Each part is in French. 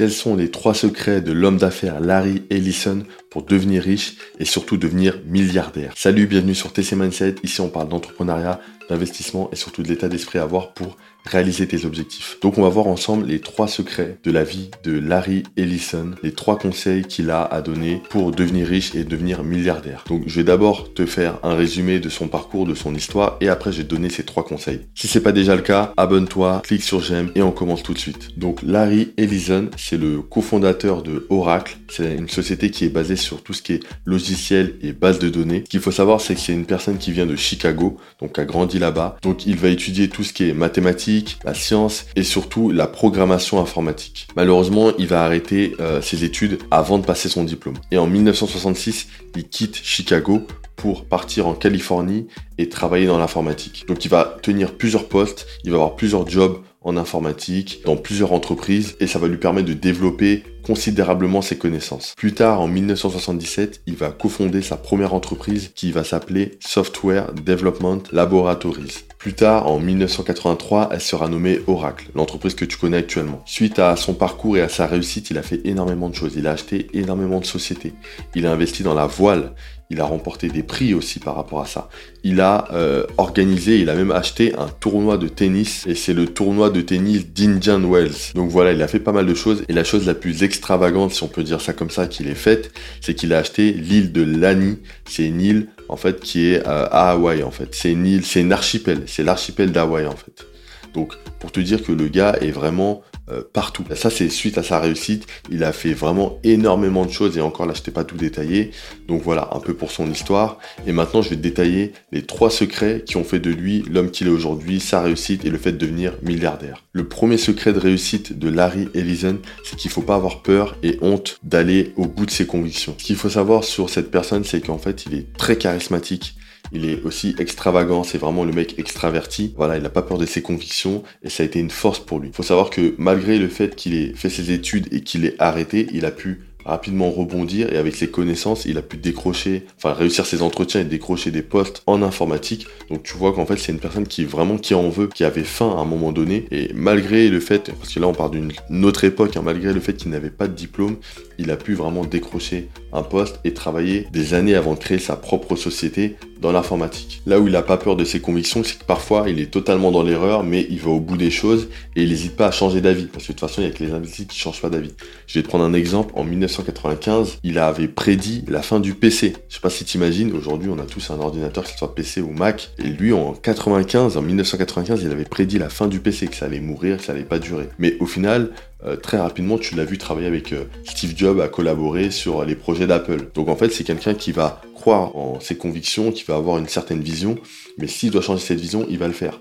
Quels sont les trois secrets de l'homme d'affaires Larry Ellison pour devenir riche et surtout devenir milliardaire Salut, bienvenue sur TC Mindset. Ici, on parle d'entrepreneuriat, d'investissement et surtout de l'état d'esprit à avoir pour réaliser tes objectifs. Donc on va voir ensemble les trois secrets de la vie de Larry Ellison, les trois conseils qu'il a à donner pour devenir riche et devenir milliardaire. Donc je vais d'abord te faire un résumé de son parcours, de son histoire et après je vais te donner ces trois conseils. Si c'est pas déjà le cas, abonne-toi, clique sur j'aime et on commence tout de suite. Donc Larry Ellison, c'est le cofondateur de Oracle. C'est une société qui est basée sur tout ce qui est logiciel et base de données. Ce qu'il faut savoir, c'est que c'est une personne qui vient de Chicago, donc a grandi là-bas. Donc il va étudier tout ce qui est mathématiques, la science et surtout la programmation informatique. Malheureusement, il va arrêter euh, ses études avant de passer son diplôme. Et en 1966, il quitte Chicago pour partir en Californie et travailler dans l'informatique. Donc il va tenir plusieurs postes, il va avoir plusieurs jobs en informatique, dans plusieurs entreprises, et ça va lui permettre de développer considérablement ses connaissances. Plus tard, en 1977, il va cofonder sa première entreprise qui va s'appeler Software Development Laboratories. Plus tard, en 1983, elle sera nommée Oracle, l'entreprise que tu connais actuellement. Suite à son parcours et à sa réussite, il a fait énormément de choses. Il a acheté énormément de sociétés. Il a investi dans la voile. Il a remporté des prix aussi par rapport à ça. Il a euh, organisé, il a même acheté un tournoi de tennis et c'est le tournoi de tennis d'Indian Wells. Donc voilà, il a fait pas mal de choses et la chose la plus extravagante, si on peut dire ça comme ça, qu'il ait faite, c'est qu'il a acheté l'île de Lani. C'est une île en fait, qui est euh, à Hawaï, en fait. C'est une île, c'est une archipel, c'est l'archipel d'Hawaï, en fait. Donc, pour te dire que le gars est vraiment euh, partout. Ça, c'est suite à sa réussite. Il a fait vraiment énormément de choses et encore là, je t'ai pas tout détaillé. Donc voilà, un peu pour son histoire. Et maintenant, je vais détailler les trois secrets qui ont fait de lui l'homme qu'il est aujourd'hui, sa réussite et le fait de devenir milliardaire. Le premier secret de réussite de Larry Ellison, c'est qu'il faut pas avoir peur et honte d'aller au bout de ses convictions. Ce qu'il faut savoir sur cette personne, c'est qu'en fait, il est très charismatique. Il est aussi extravagant, c'est vraiment le mec extraverti. Voilà, il n'a pas peur de ses convictions et ça a été une force pour lui. Il faut savoir que malgré le fait qu'il ait fait ses études et qu'il ait arrêté, il a pu rapidement rebondir et avec ses connaissances, il a pu décrocher, enfin réussir ses entretiens et décrocher des postes en informatique. Donc tu vois qu'en fait c'est une personne qui vraiment qui en veut, qui avait faim à un moment donné et malgré le fait, parce que là on parle d'une autre époque, hein, malgré le fait qu'il n'avait pas de diplôme, il a pu vraiment décrocher un poste et travailler des années avant de créer sa propre société dans l'informatique. Là où il n'a pas peur de ses convictions, c'est que parfois il est totalement dans l'erreur, mais il va au bout des choses et il n'hésite pas à changer d'avis. Parce que de toute façon, il n'y a que les investisseurs qui ne changent pas d'avis. Je vais te prendre un exemple. En 1995, il avait prédit la fin du PC. Je sais pas si tu imagines, aujourd'hui on a tous un ordinateur, que ce soit PC ou Mac. Et lui, en 95, en 1995, il avait prédit la fin du PC, que ça allait mourir, que ça allait pas durer. Mais au final, euh, très rapidement, tu l'as vu travailler avec euh, Steve Jobs à collaborer sur les projets d'Apple. Donc en fait, c'est quelqu'un qui va croire en ses convictions, qui va avoir une certaine vision, mais s'il doit changer cette vision, il va le faire.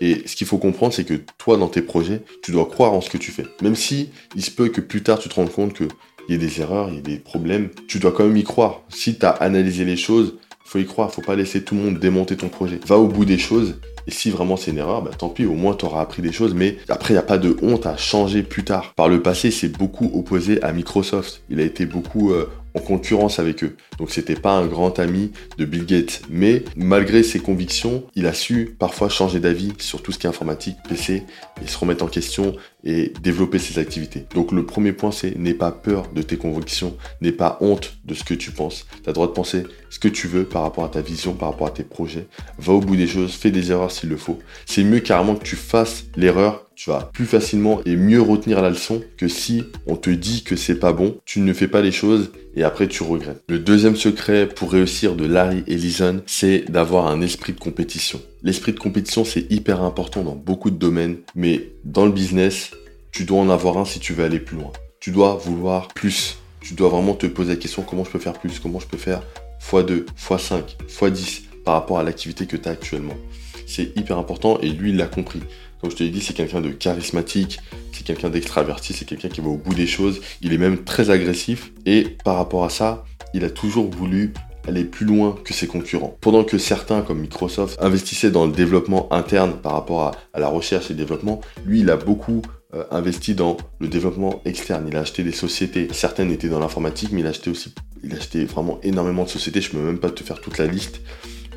Et ce qu'il faut comprendre, c'est que toi, dans tes projets, tu dois croire en ce que tu fais. Même si il se peut que plus tard, tu te rendes compte qu'il y a des erreurs, il y a des problèmes, tu dois quand même y croire. Si tu as analysé les choses, faut y croire, faut pas laisser tout le monde démonter ton projet. Va au bout des choses et si vraiment c'est une erreur, bah, tant pis, au moins tu auras appris des choses. Mais après, il n'y a pas de honte à changer plus tard. Par le passé, c'est beaucoup opposé à Microsoft. Il a été beaucoup euh, en concurrence avec eux. Donc c'était pas un grand ami de Bill Gates. Mais malgré ses convictions, il a su parfois changer d'avis sur tout ce qui est informatique, PC, et se remettre en question et développer ses activités. Donc le premier point c'est n'aie pas peur de tes convictions, n'aie pas honte de ce que tu penses. Tu as le droit de penser ce que tu veux par rapport à ta vision, par rapport à tes projets. Va au bout des choses, fais des erreurs s'il le faut. C'est mieux carrément que tu fasses l'erreur tu vas plus facilement et mieux retenir la leçon que si on te dit que c'est pas bon, tu ne fais pas les choses et après tu regrettes. Le deuxième secret pour réussir de Larry Ellison, c'est d'avoir un esprit de compétition. L'esprit de compétition, c'est hyper important dans beaucoup de domaines, mais dans le business, tu dois en avoir un si tu veux aller plus loin. Tu dois vouloir plus. Tu dois vraiment te poser la question comment je peux faire plus, comment je peux faire x2, x5, x10 par rapport à l'activité que tu as actuellement? C'est hyper important et lui, il l'a compris. Comme je te l'ai dit, c'est quelqu'un de charismatique, c'est quelqu'un d'extraverti, c'est quelqu'un qui va au bout des choses. Il est même très agressif et par rapport à ça, il a toujours voulu aller plus loin que ses concurrents. Pendant que certains, comme Microsoft, investissaient dans le développement interne par rapport à, la recherche et développement, lui, il a beaucoup euh, investi dans le développement externe. Il a acheté des sociétés. Certaines étaient dans l'informatique, mais il a acheté aussi, il a acheté vraiment énormément de sociétés. Je ne peux même pas te faire toute la liste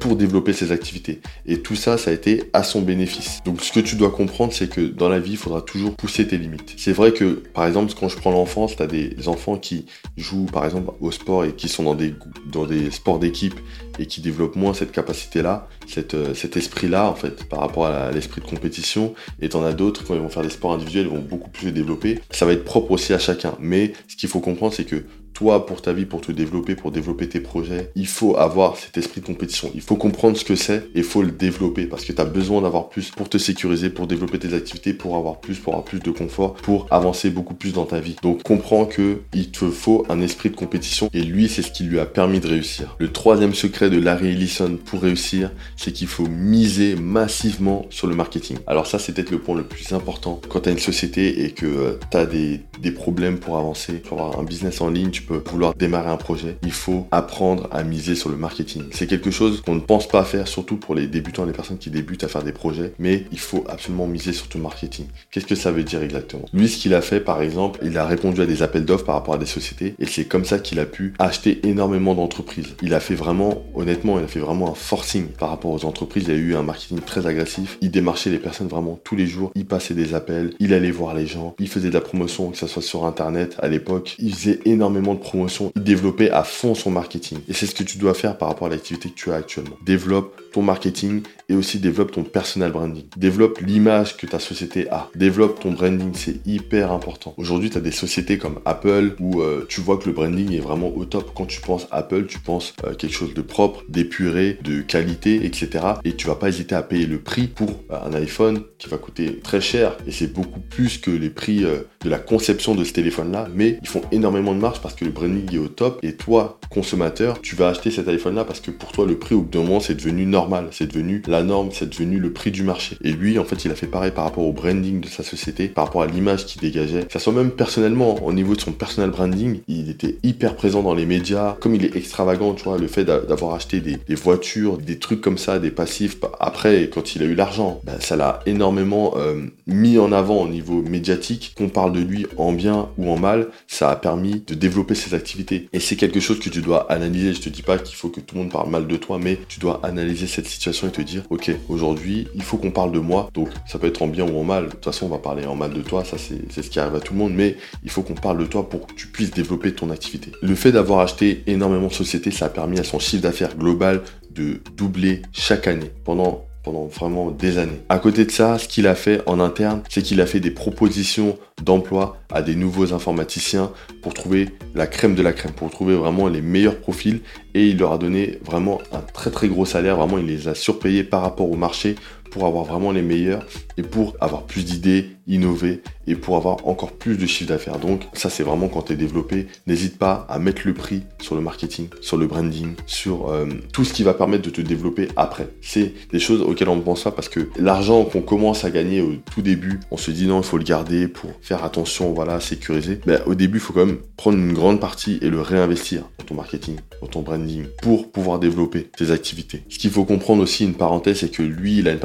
pour développer ses activités. Et tout ça, ça a été à son bénéfice. Donc ce que tu dois comprendre, c'est que dans la vie, il faudra toujours pousser tes limites. C'est vrai que, par exemple, quand je prends l'enfance, tu as des enfants qui jouent, par exemple, au sport et qui sont dans des, dans des sports d'équipe et qui développent moins cette capacité-là, euh, cet esprit-là, en fait, par rapport à l'esprit de compétition. Et t'en as d'autres, quand ils vont faire des sports individuels, ils vont beaucoup plus les développer. Ça va être propre aussi à chacun. Mais ce qu'il faut comprendre, c'est que toi, pour ta vie, pour te développer, pour développer tes projets, il faut avoir cet esprit de compétition. Il faut comprendre ce que c'est et il faut le développer parce que tu as besoin d'avoir plus pour te sécuriser, pour développer tes activités, pour avoir plus, pour avoir plus de confort, pour avancer beaucoup plus dans ta vie. Donc comprends que il te faut un esprit de compétition et lui, c'est ce qui lui a permis de réussir. Le troisième secret de Larry Ellison pour réussir, c'est qu'il faut miser massivement sur le marketing. Alors ça, c'est peut-être le point le plus important quand tu as une société et que euh, tu as des, des problèmes pour avancer, pour avoir un business en ligne, tu peux vouloir démarrer un projet, il faut apprendre à miser sur le marketing. C'est quelque chose qu'on ne pense pas faire, surtout pour les débutants, les personnes qui débutent à faire des projets, mais il faut absolument miser sur le marketing. Qu'est-ce que ça veut dire exactement? Lui, ce qu'il a fait, par exemple, il a répondu à des appels d'offres par rapport à des sociétés, et c'est comme ça qu'il a pu acheter énormément d'entreprises. Il a fait vraiment, honnêtement, il a fait vraiment un forcing par rapport aux entreprises. Il a eu un marketing très agressif. Il démarchait les personnes vraiment tous les jours. Il passait des appels, il allait voir les gens, il faisait de la promotion, que ce soit sur Internet à l'époque. Il faisait énormément promotion, développer à fond son marketing. Et c'est ce que tu dois faire par rapport à l'activité que tu as actuellement. Développe ton marketing et aussi développe ton personal branding. Développe l'image que ta société a. Développe ton branding, c'est hyper important. Aujourd'hui, tu as des sociétés comme Apple où euh, tu vois que le branding est vraiment au top. Quand tu penses Apple, tu penses euh, quelque chose de propre, d'épuré, de qualité, etc. Et tu vas pas hésiter à payer le prix pour euh, un iPhone qui va coûter très cher et c'est beaucoup plus que les prix de la conception de ce téléphone-là. Mais ils font énormément de marge parce que le branding est au top et toi, consommateur, tu vas acheter cet iPhone-là parce que pour toi, le prix au bout d'un moment, c'est devenu normal, c'est devenu la norme, c'est devenu le prix du marché. Et lui, en fait, il a fait pareil par rapport au branding de sa société, par rapport à l'image qu'il dégageait. Ça soit même personnellement, au niveau de son personal branding, il était hyper présent dans les médias. Comme il est extravagant, tu vois, le fait d'avoir acheté des, voitures, des trucs comme ça, des passifs, bah, après, quand il a eu l'argent, bah, ça l'a énormément euh, mis en avant au niveau médiatique. Qu'on parle de lui en bien ou en mal, ça a permis de développer ses activités. Et c'est quelque chose que tu dois analyser. Je te dis pas qu'il faut que tout le monde parle mal de toi, mais tu dois analyser cette situation et te dire, ok, aujourd'hui, il faut qu'on parle de moi. Donc, ça peut être en bien ou en mal. De toute façon, on va parler en mal de toi. Ça, c'est ce qui arrive à tout le monde. Mais il faut qu'on parle de toi pour que tu puisses développer ton activité. Le fait d'avoir acheté énormément de sociétés, ça a permis à son chiffre d'affaires global de doubler chaque année pendant pendant vraiment des années. À côté de ça, ce qu'il a fait en interne, c'est qu'il a fait des propositions d'emploi à des nouveaux informaticiens pour trouver la crème de la crème, pour trouver vraiment les meilleurs profils et il leur a donné vraiment un très très gros salaire, vraiment il les a surpayés par rapport au marché pour avoir vraiment les meilleurs et pour avoir plus d'idées, innover et pour avoir encore plus de chiffre d'affaires. Donc ça c'est vraiment quand tu es développé, n'hésite pas à mettre le prix sur le marketing, sur le branding, sur euh, tout ce qui va permettre de te développer après. C'est des choses auxquelles on ne pense pas parce que l'argent qu'on commence à gagner au tout début, on se dit non, il faut le garder pour faire attention, voilà, sécuriser. Mais au début, il faut quand même prendre une grande partie et le réinvestir dans ton marketing, dans ton branding pour pouvoir développer tes activités. Ce qu'il faut comprendre aussi, une parenthèse, c'est que lui, il a une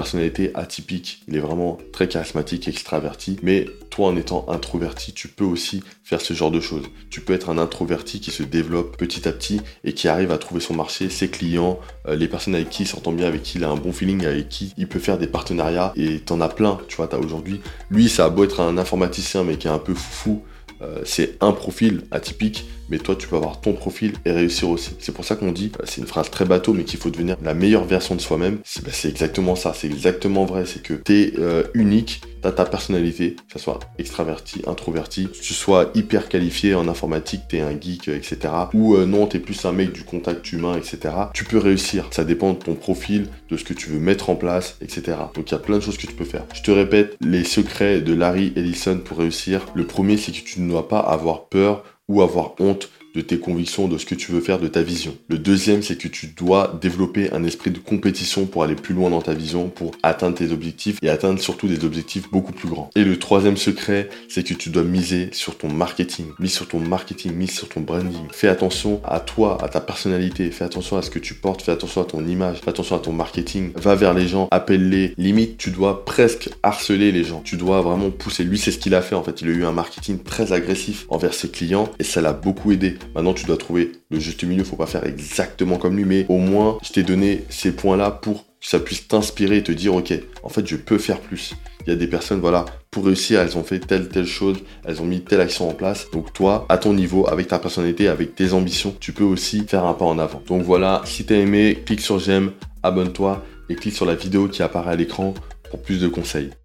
atypique. Il est vraiment très charismatique, extraverti, mais toi en étant introverti, tu peux aussi faire ce genre de choses. Tu peux être un introverti qui se développe petit à petit et qui arrive à trouver son marché, ses clients, euh, les personnes avec qui il s'entend bien, avec qui il a un bon feeling, avec qui il peut faire des partenariats et t'en as plein, tu vois, t'as aujourd'hui. Lui, ça a beau être un informaticien mais qui est un peu fou, euh, c'est un profil atypique, mais toi tu peux avoir ton profil et réussir aussi. C'est pour ça qu'on dit, euh, c'est une phrase très bateau, mais qu'il faut devenir la meilleure version de soi-même. C'est bah, exactement ça, c'est exactement vrai, c'est que tu es euh, unique, tu as ta personnalité, que ce soit extraverti, introverti, que tu sois hyper qualifié en informatique, tu es un geek, etc. Ou non, tu es plus un mec du contact humain, etc. Tu peux réussir, ça dépend de ton profil, de ce que tu veux mettre en place, etc. Donc il y a plein de choses que tu peux faire. Je te répète, les secrets de Larry Ellison pour réussir. Le premier, c'est que tu ne dois pas avoir peur ou avoir honte de tes convictions, de ce que tu veux faire, de ta vision. Le deuxième, c'est que tu dois développer un esprit de compétition pour aller plus loin dans ta vision, pour atteindre tes objectifs et atteindre surtout des objectifs beaucoup plus grands. Et le troisième secret, c'est que tu dois miser sur ton marketing, mise sur ton marketing, mise sur ton branding. Fais attention à toi, à ta personnalité, fais attention à ce que tu portes, fais attention à ton image, fais attention à ton marketing. Va vers les gens, appelle-les. Limite, tu dois presque harceler les gens. Tu dois vraiment pousser. Lui, c'est ce qu'il a fait en fait. Il a eu un marketing très agressif envers ses clients et ça l'a beaucoup aidé Maintenant, tu dois trouver le juste milieu. Faut pas faire exactement comme lui, mais au moins, je t'ai donné ces points-là pour que ça puisse t'inspirer et te dire, ok, en fait, je peux faire plus. Il y a des personnes, voilà, pour réussir, elles ont fait telle, telle chose, elles ont mis telle action en place. Donc toi, à ton niveau, avec ta personnalité, avec tes ambitions, tu peux aussi faire un pas en avant. Donc voilà, si t'as aimé, clique sur j'aime, abonne-toi et clique sur la vidéo qui apparaît à l'écran pour plus de conseils.